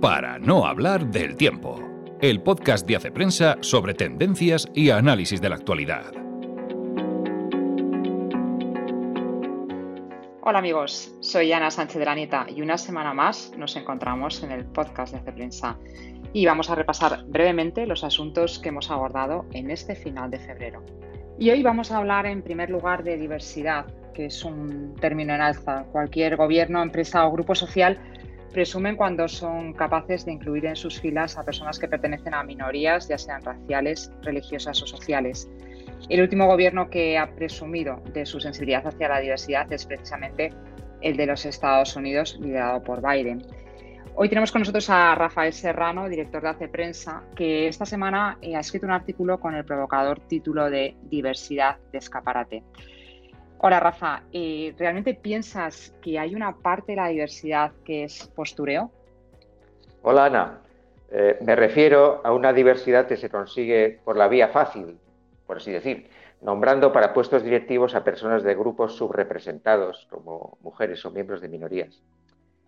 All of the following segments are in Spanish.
Para no hablar del tiempo, el podcast de Hace Prensa sobre tendencias y análisis de la actualidad. Hola amigos, soy Ana Sánchez de la Nieta y una semana más nos encontramos en el podcast de Hace Prensa y vamos a repasar brevemente los asuntos que hemos abordado en este final de febrero. Y hoy vamos a hablar en primer lugar de diversidad, que es un término en alza. Cualquier gobierno, empresa o grupo social presumen cuando son capaces de incluir en sus filas a personas que pertenecen a minorías, ya sean raciales, religiosas o sociales. El último gobierno que ha presumido de su sensibilidad hacia la diversidad es precisamente el de los Estados Unidos, liderado por Biden. Hoy tenemos con nosotros a Rafael Serrano, director de Hace Prensa, que esta semana eh, ha escrito un artículo con el provocador título de Diversidad de escaparate. Hola Rafa, ¿realmente piensas que hay una parte de la diversidad que es postureo? Hola Ana, eh, me refiero a una diversidad que se consigue por la vía fácil, por así decir, nombrando para puestos directivos a personas de grupos subrepresentados, como mujeres o miembros de minorías.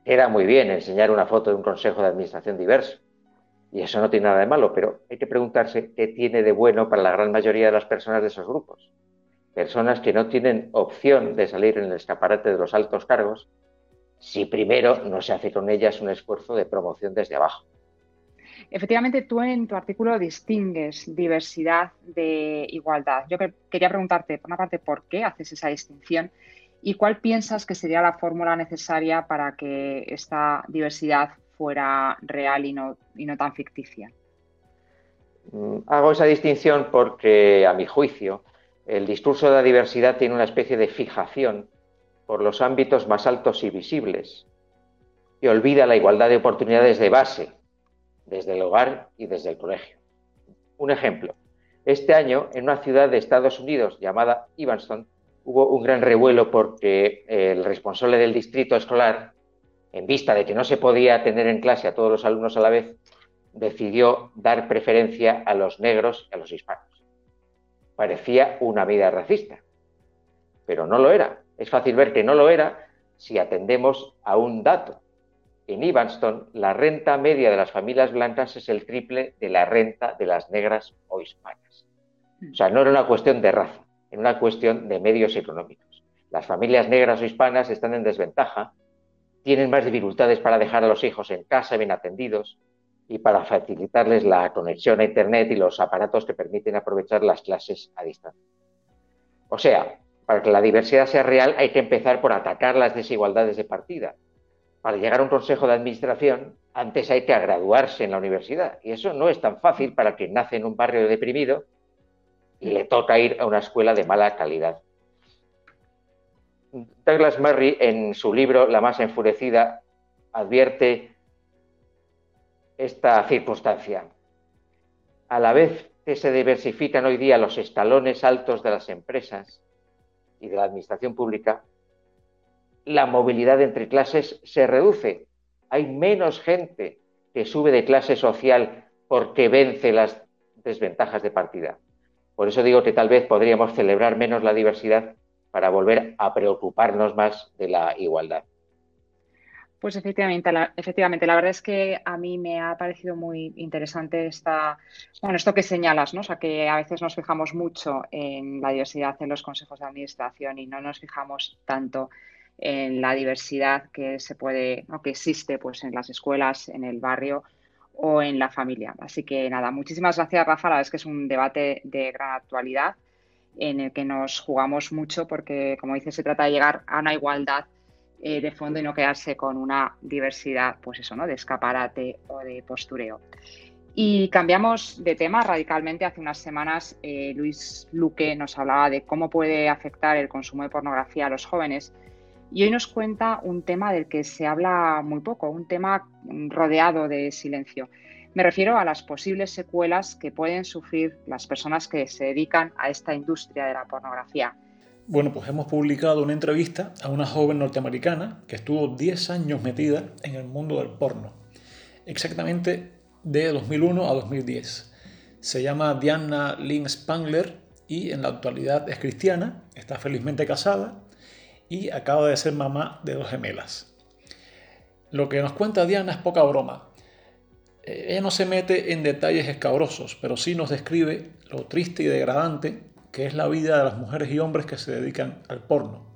Era muy bien enseñar una foto de un consejo de administración diverso, y eso no tiene nada de malo, pero hay que preguntarse qué tiene de bueno para la gran mayoría de las personas de esos grupos personas que no tienen opción de salir en el escaparate de los altos cargos si primero no se hace con ellas un esfuerzo de promoción desde abajo. Efectivamente, tú en tu artículo distingues diversidad de igualdad. Yo quería preguntarte, por una parte, ¿por qué haces esa distinción? ¿Y cuál piensas que sería la fórmula necesaria para que esta diversidad fuera real y no, y no tan ficticia? Mm, hago esa distinción porque, a mi juicio, el discurso de la diversidad tiene una especie de fijación por los ámbitos más altos y visibles y olvida la igualdad de oportunidades de base, desde el hogar y desde el colegio. Un ejemplo. Este año, en una ciudad de Estados Unidos llamada Evanston, hubo un gran revuelo porque el responsable del distrito escolar, en vista de que no se podía tener en clase a todos los alumnos a la vez, decidió dar preferencia a los negros y a los hispanos parecía una vida racista, pero no lo era. Es fácil ver que no lo era si atendemos a un dato. En Evanston, la renta media de las familias blancas es el triple de la renta de las negras o hispanas. O sea, no era una cuestión de raza, era una cuestión de medios económicos. Las familias negras o hispanas están en desventaja, tienen más dificultades para dejar a los hijos en casa bien atendidos, y para facilitarles la conexión a Internet y los aparatos que permiten aprovechar las clases a distancia. O sea, para que la diversidad sea real hay que empezar por atacar las desigualdades de partida. Para llegar a un consejo de administración, antes hay que graduarse en la universidad. Y eso no es tan fácil para quien nace en un barrio deprimido y le toca ir a una escuela de mala calidad. Douglas Murray, en su libro La más enfurecida, advierte esta circunstancia. A la vez que se diversifican hoy día los escalones altos de las empresas y de la administración pública, la movilidad entre clases se reduce. Hay menos gente que sube de clase social porque vence las desventajas de partida. Por eso digo que tal vez podríamos celebrar menos la diversidad para volver a preocuparnos más de la igualdad. Pues efectivamente la, efectivamente, la verdad es que a mí me ha parecido muy interesante esta, bueno, esto que señalas, ¿no? O sea, que a veces nos fijamos mucho en la diversidad en los consejos de administración y no nos fijamos tanto en la diversidad que se puede, que existe pues en las escuelas, en el barrio o en la familia. Así que nada, muchísimas gracias Rafa, la verdad es que es un debate de gran actualidad en el que nos jugamos mucho porque, como dices, se trata de llegar a una igualdad eh, de fondo y no quedarse con una diversidad, pues eso, ¿no? De escaparate o de postureo. Y cambiamos de tema radicalmente. Hace unas semanas eh, Luis Luque nos hablaba de cómo puede afectar el consumo de pornografía a los jóvenes. Y hoy nos cuenta un tema del que se habla muy poco, un tema rodeado de silencio. Me refiero a las posibles secuelas que pueden sufrir las personas que se dedican a esta industria de la pornografía. Bueno, pues hemos publicado una entrevista a una joven norteamericana que estuvo 10 años metida en el mundo del porno, exactamente de 2001 a 2010. Se llama Diana Lynn Spangler y en la actualidad es cristiana, está felizmente casada y acaba de ser mamá de dos gemelas. Lo que nos cuenta Diana es poca broma. Eh, ella no se mete en detalles escabrosos, pero sí nos describe lo triste y degradante que es la vida de las mujeres y hombres que se dedican al porno.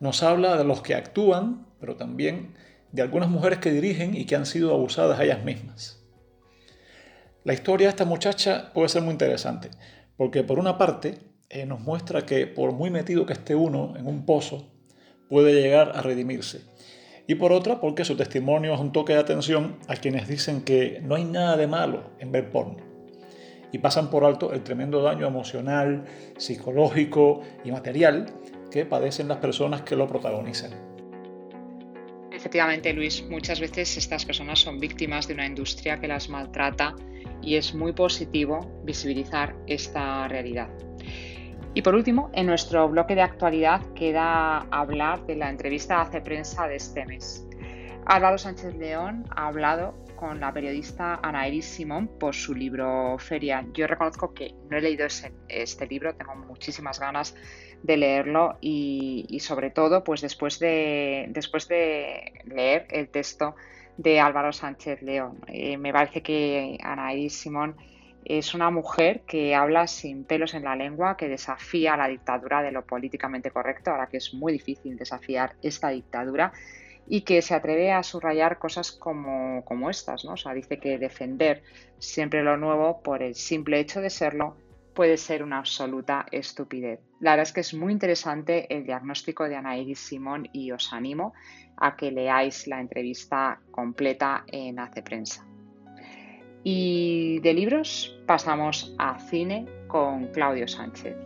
Nos habla de los que actúan, pero también de algunas mujeres que dirigen y que han sido abusadas ellas mismas. La historia de esta muchacha puede ser muy interesante, porque por una parte eh, nos muestra que por muy metido que esté uno en un pozo, puede llegar a redimirse. Y por otra, porque su testimonio es un toque de atención a quienes dicen que no hay nada de malo en ver porno. Y pasan por alto el tremendo daño emocional, psicológico y material que padecen las personas que lo protagonizan. Efectivamente, Luis, muchas veces estas personas son víctimas de una industria que las maltrata y es muy positivo visibilizar esta realidad. Y por último, en nuestro bloque de actualidad queda hablar de la entrevista Hace Prensa de este mes. Álvaro Sánchez León ha hablado con la periodista Ana Iris Simón por su libro Feria. Yo reconozco que no he leído este libro, tengo muchísimas ganas de leerlo y, sobre todo pues después de, después de leer el texto de Álvaro Sánchez León. Eh, me parece que Ana Iris Simón es una mujer que habla sin pelos en la lengua, que desafía la dictadura de lo políticamente correcto, ahora que es muy difícil desafiar esta dictadura, y que se atreve a subrayar cosas como, como estas. ¿no? O sea, dice que defender siempre lo nuevo por el simple hecho de serlo puede ser una absoluta estupidez. La verdad es que es muy interesante el diagnóstico de Anaíris Simón y os animo a que leáis la entrevista completa en Hace Prensa. Y de libros pasamos a cine con Claudio Sánchez.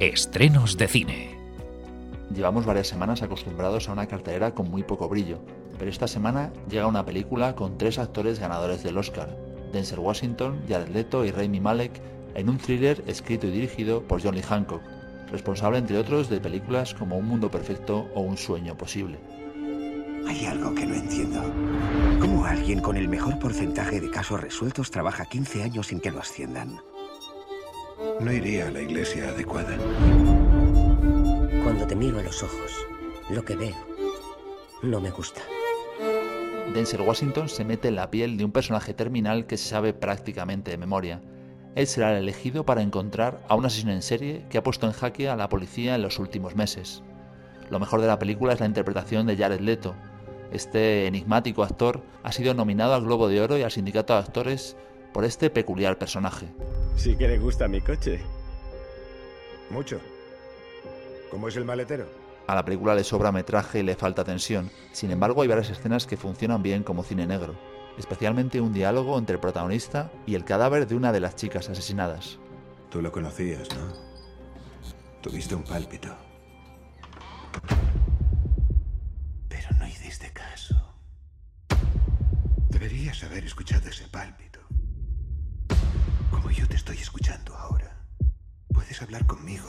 Estrenos de cine. Llevamos varias semanas acostumbrados a una cartelera con muy poco brillo, pero esta semana llega una película con tres actores ganadores del Oscar, Denzel Washington, Jared Leto y Rami Malek, en un thriller escrito y dirigido por John Lee Hancock, responsable entre otros de películas como Un Mundo Perfecto o Un Sueño Posible. Hay algo que no entiendo. ¿Cómo alguien con el mejor porcentaje de casos resueltos trabaja 15 años sin que lo asciendan? No iría a la iglesia adecuada. Cuando te miro a los ojos, lo que veo no me gusta. Denzel Washington se mete en la piel de un personaje terminal que se sabe prácticamente de memoria. Él será el elegido para encontrar a un asesino en serie que ha puesto en jaque a la policía en los últimos meses. Lo mejor de la película es la interpretación de Jared Leto, este enigmático actor ha sido nominado al Globo de Oro y al Sindicato de Actores por este peculiar personaje. Sí que le gusta mi coche. Mucho. ¿Cómo es el maletero? A la película le sobra metraje y le falta tensión. Sin embargo, hay varias escenas que funcionan bien como cine negro, especialmente un diálogo entre el protagonista y el cadáver de una de las chicas asesinadas. Tú lo conocías, ¿no? Tuviste un pálpito. Deberías haber escuchado ese pálpito. Como yo te estoy escuchando ahora. Puedes hablar conmigo.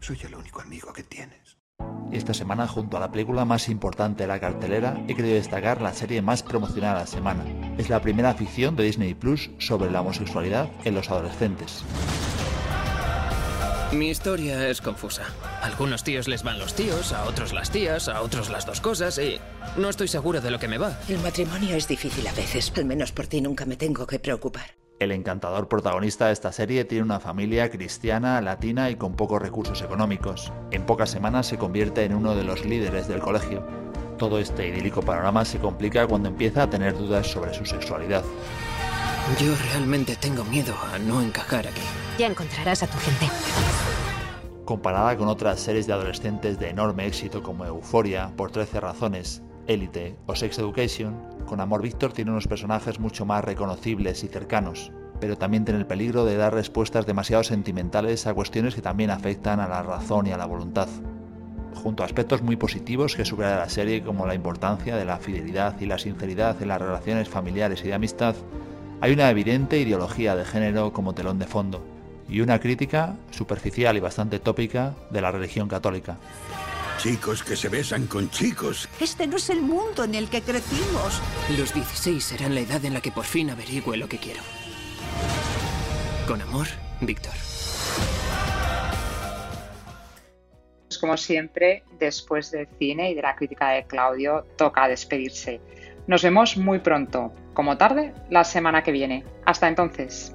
Soy el único amigo que tienes. Esta semana, junto a la película más importante de la cartelera, he querido destacar la serie más promocionada de la semana. Es la primera ficción de Disney Plus sobre la homosexualidad en los adolescentes. Mi historia es confusa. A algunos tíos les van los tíos, a otros las tías, a otros las dos cosas y no estoy seguro de lo que me va. El matrimonio es difícil a veces. Al menos por ti nunca me tengo que preocupar. El encantador protagonista de esta serie tiene una familia cristiana, latina y con pocos recursos económicos. En pocas semanas se convierte en uno de los líderes del colegio. Todo este idílico panorama se complica cuando empieza a tener dudas sobre su sexualidad. Yo realmente tengo miedo a no encajar aquí. Ya encontrarás a tu gente. Comparada con otras series de adolescentes de enorme éxito como Euphoria, Por 13 razones, Élite o Sex Education, con Amor Víctor tiene unos personajes mucho más reconocibles y cercanos, pero también tiene el peligro de dar respuestas demasiado sentimentales a cuestiones que también afectan a la razón y a la voluntad. Junto a aspectos muy positivos que subraya la serie como la importancia de la fidelidad y la sinceridad en las relaciones familiares y de amistad, hay una evidente ideología de género como telón de fondo y una crítica superficial y bastante tópica de la religión católica. Chicos que se besan con chicos. Este no es el mundo en el que crecimos. Los 16 serán la edad en la que por fin averigüe lo que quiero. Con amor, Víctor. Como siempre, después del cine y de la crítica de Claudio, toca despedirse. Nos vemos muy pronto, como tarde, la semana que viene. Hasta entonces.